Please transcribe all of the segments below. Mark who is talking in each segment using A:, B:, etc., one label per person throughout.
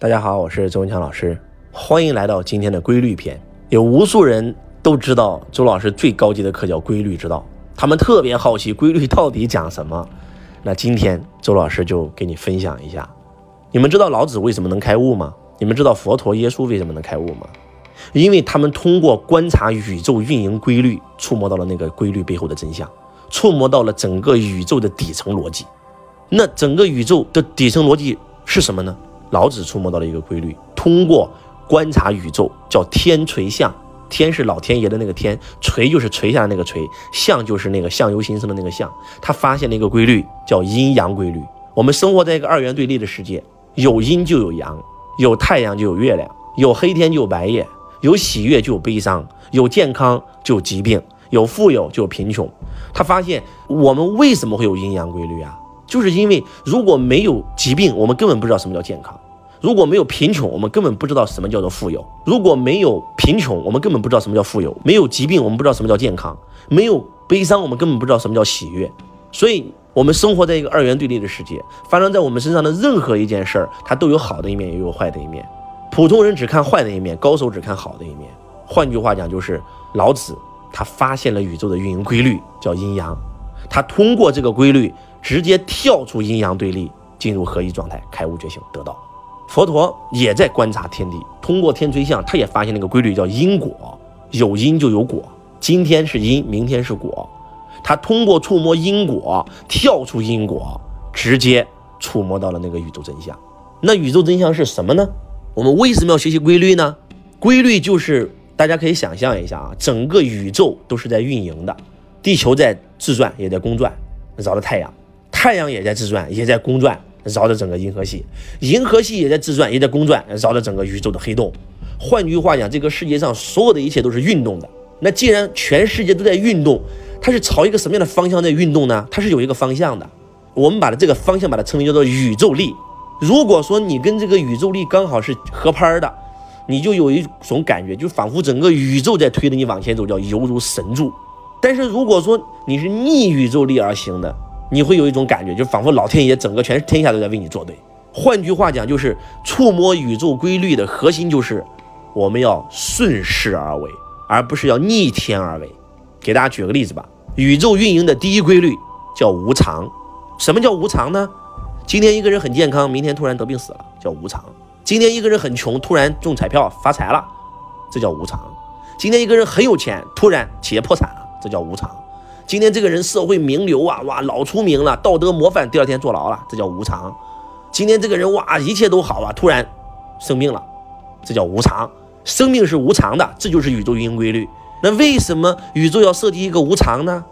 A: 大家好，我是周文强老师，欢迎来到今天的规律篇。有无数人都知道周老师最高级的课叫规律之道，他们特别好奇规律到底讲什么。那今天周老师就给你分享一下。你们知道老子为什么能开悟吗？你们知道佛陀、耶稣为什么能开悟吗？因为他们通过观察宇宙运营规律，触摸到了那个规律背后的真相，触摸到了整个宇宙的底层逻辑。那整个宇宙的底层逻辑是什么呢？老子触摸到了一个规律，通过观察宇宙，叫天垂象。天是老天爷的那个天，垂就是垂下的那个垂，象就是那个相由心生的那个象。他发现了一个规律，叫阴阳规律。我们生活在一个二元对立的世界，有阴就有阳，有太阳就有月亮，有黑天就有白夜，有喜悦就有悲伤，有健康就有疾病，有富有就有贫穷。他发现我们为什么会有阴阳规律啊？就是因为如果没有疾病，我们根本不知道什么叫健康；如果没有贫穷，我们根本不知道什么叫做富有；如果没有贫穷，我们根本不知道什么叫富有；没有疾病，我们不知道什么叫健康；没有悲伤，我们根本不知道什么叫喜悦。所以，我们生活在一个二元对立的世界，发生在我们身上的任何一件事儿，它都有好的一面，也有坏的一面。普通人只看坏的一面，高手只看好的一面。换句话讲，就是老子他发现了宇宙的运营规律，叫阴阳。他通过这个规律。直接跳出阴阳对立，进入合一状态，开悟觉醒得道。佛陀也在观察天地，通过天垂象，他也发现那个规律，叫因果，有因就有果，今天是因，明天是果。他通过触摸因果，跳出因果，直接触摸到了那个宇宙真相。那宇宙真相是什么呢？我们为什么要学习规律呢？规律就是大家可以想象一下啊，整个宇宙都是在运营的，地球在自转，也在公转，绕着太阳。太阳也在自转，也在公转，绕着整个银河系；银河系也在自转，也在公转，绕着整个宇宙的黑洞。换句话讲，这个世界上所有的一切都是运动的。那既然全世界都在运动，它是朝一个什么样的方向在运动呢？它是有一个方向的。我们把它这个方向把它称为叫做宇宙力。如果说你跟这个宇宙力刚好是合拍的，你就有一种感觉，就仿佛整个宇宙在推着你往前走，叫犹如神助。但是如果说你是逆宇宙力而行的，你会有一种感觉，就仿佛老天爷整个全天下都在为你作对。换句话讲，就是触摸宇宙规律的核心就是我们要顺势而为，而不是要逆天而为。给大家举个例子吧，宇宙运营的第一规律叫无常。什么叫无常呢？今天一个人很健康，明天突然得病死了，叫无常。今天一个人很穷，突然中彩票发财了，这叫无常。今天一个人很有钱，突然企业破产了，这叫无常。今天这个人社会名流啊，哇，老出名了，道德模范，第二天坐牢了，这叫无常。今天这个人哇，一切都好啊，突然生病了，这叫无常。生命是无常的，这就是宇宙运行规律。那为什么宇宙要设计一个无常呢？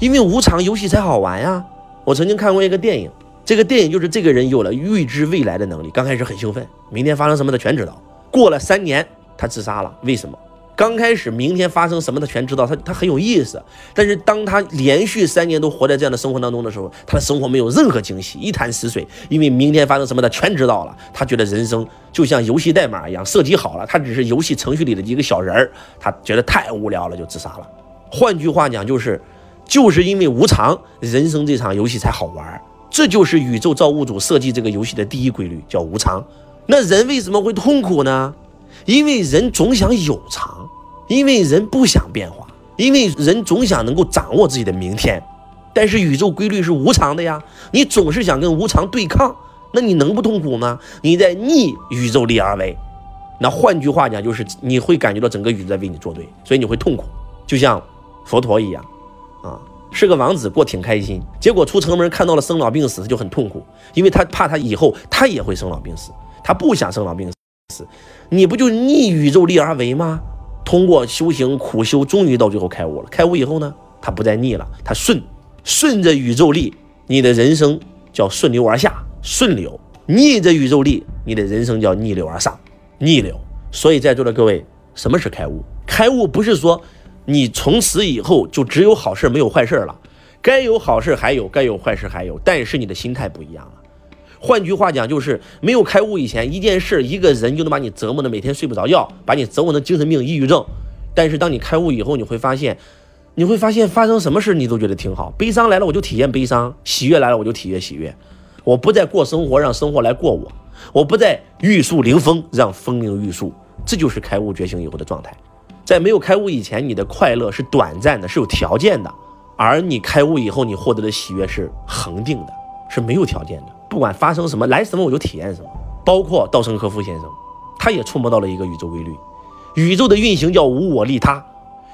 A: 因为无常游戏才好玩呀。我曾经看过一个电影，这个电影就是这个人有了预知未来的能力，刚开始很兴奋，明天发生什么他全知道。过了三年，他自杀了，为什么？刚开始，明天发生什么他全知道，他他很有意思。但是当他连续三年都活在这样的生活当中的时候，他的生活没有任何惊喜，一潭死水。因为明天发生什么他全知道了，他觉得人生就像游戏代码一样，设计好了，他只是游戏程序里的一个小人儿，他觉得太无聊了，就自杀了。换句话讲，就是就是因为无常，人生这场游戏才好玩。这就是宇宙造物主设计这个游戏的第一规律，叫无常。那人为什么会痛苦呢？因为人总想有常，因为人不想变化，因为人总想能够掌握自己的明天。但是宇宙规律是无常的呀，你总是想跟无常对抗，那你能不痛苦吗？你在逆宇宙力而为。那换句话讲，就是你会感觉到整个宇宙在为你作对，所以你会痛苦。就像佛陀一样，啊，是个王子过挺开心，结果出城门看到了生老病死，他就很痛苦，因为他怕他以后他也会生老病死，他不想生老病死。是你不就逆宇宙力而为吗？通过修行苦修，终于到最后开悟了。开悟以后呢，他不再逆了，他顺，顺着宇宙力，你的人生叫顺流而下，顺流；逆着宇宙力，你的人生叫逆流而上，逆流。所以在座的各位，什么是开悟？开悟不是说你从此以后就只有好事没有坏事了，该有好事还有，该有坏事还有，但是你的心态不一样了。换句话讲，就是没有开悟以前，一件事、一个人就能把你折磨的每天睡不着觉，把你折磨的精神病、抑郁症。但是当你开悟以后，你会发现，你会发现发生什么事你都觉得挺好。悲伤来了我就体验悲伤，喜悦来了我就体验喜悦。我不再过生活让生活来过我，我不再玉树临风，让风铃玉树，这就是开悟觉醒以后的状态。在没有开悟以前，你的快乐是短暂的，是有条件的；而你开悟以后，你获得的喜悦是恒定的，是没有条件的。不管发生什么，来什么我就体验什么。包括稻盛和夫先生，他也触摸到了一个宇宙规律：宇宙的运行叫无我利他。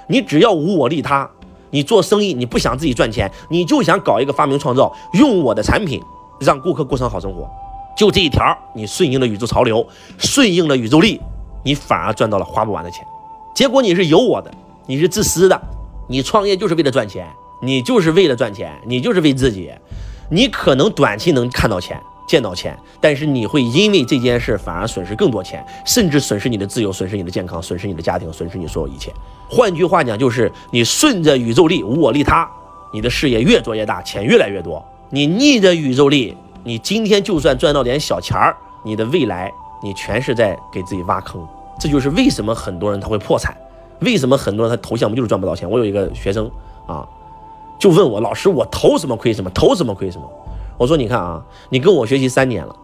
A: 你只要无我利他，你做生意，你不想自己赚钱，你就想搞一个发明创造，用我的产品让顾客过上好生活。就这一条，你顺应了宇宙潮流，顺应了宇宙力，你反而赚到了花不完的钱。结果你是有我的，你是自私的，你创业就是为了赚钱，你就是为了赚钱，你就是为自己。你可能短期能看到钱，见到钱，但是你会因为这件事反而损失更多钱，甚至损失你的自由，损失你的健康，损失你的家庭，损失你所有一切。换句话讲，就是你顺着宇宙力，无我利他，你的事业越做越大，钱越来越多。你逆着宇宙力。你今天就算赚到点小钱儿，你的未来你全是在给自己挖坑。这就是为什么很多人他会破产，为什么很多人他投项目就是赚不到钱。我有一个学生啊，就问我老师，我投什么亏什么，投什么亏什么。我说你看啊，你跟我学习三年了，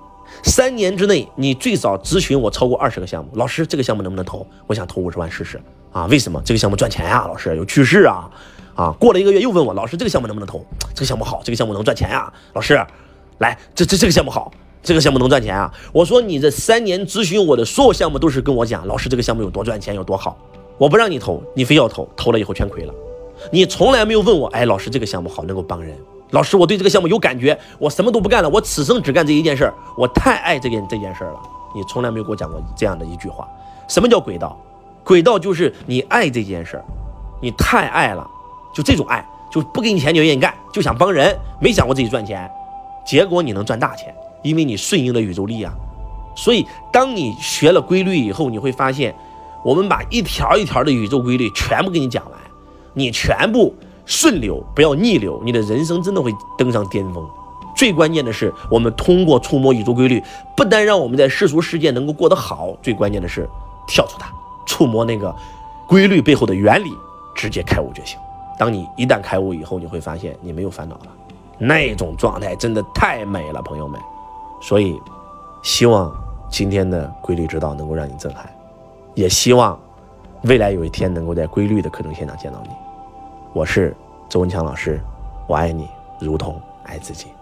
A: 三年之内你最少咨询我超过二十个项目。老师，这个项目能不能投？我想投五十万试试啊？为什么？这个项目赚钱呀？老师有趋势啊？啊？过了一个月又问我老师，这个项目能不能投？这个项目好，这个项目能赚钱呀？老师。来，这这这个项目好，这个项目能赚钱啊！我说你这三年咨询我的所有项目都是跟我讲，老师这个项目有多赚钱，有多好。我不让你投，你非要投，投了以后全亏了。你从来没有问我，哎，老师这个项目好，能够帮人。老师，我对这个项目有感觉，我什么都不干了，我此生只干这一件事儿，我太爱这件这件事儿了。你从来没有给我讲过这样的一句话。什么叫轨道？轨道就是你爱这件事儿，你太爱了，就这种爱，就不给你钱你愿意干，就想帮人，没想过自己赚钱。结果你能赚大钱，因为你顺应了宇宙力啊。所以，当你学了规律以后，你会发现，我们把一条一条的宇宙规律全部给你讲完，你全部顺流，不要逆流，你的人生真的会登上巅峰。最关键的是，我们通过触摸宇宙规律，不但让我们在世俗世界能够过得好，最关键的是跳出它，触摸那个规律背后的原理，直接开悟觉醒。当你一旦开悟以后，你会发现你没有烦恼了。那种状态真的太美了，朋友们。所以，希望今天的规律之道能够让你震撼，也希望未来有一天能够在规律的课程现场见到你。我是周文强老师，我爱你，如同爱自己。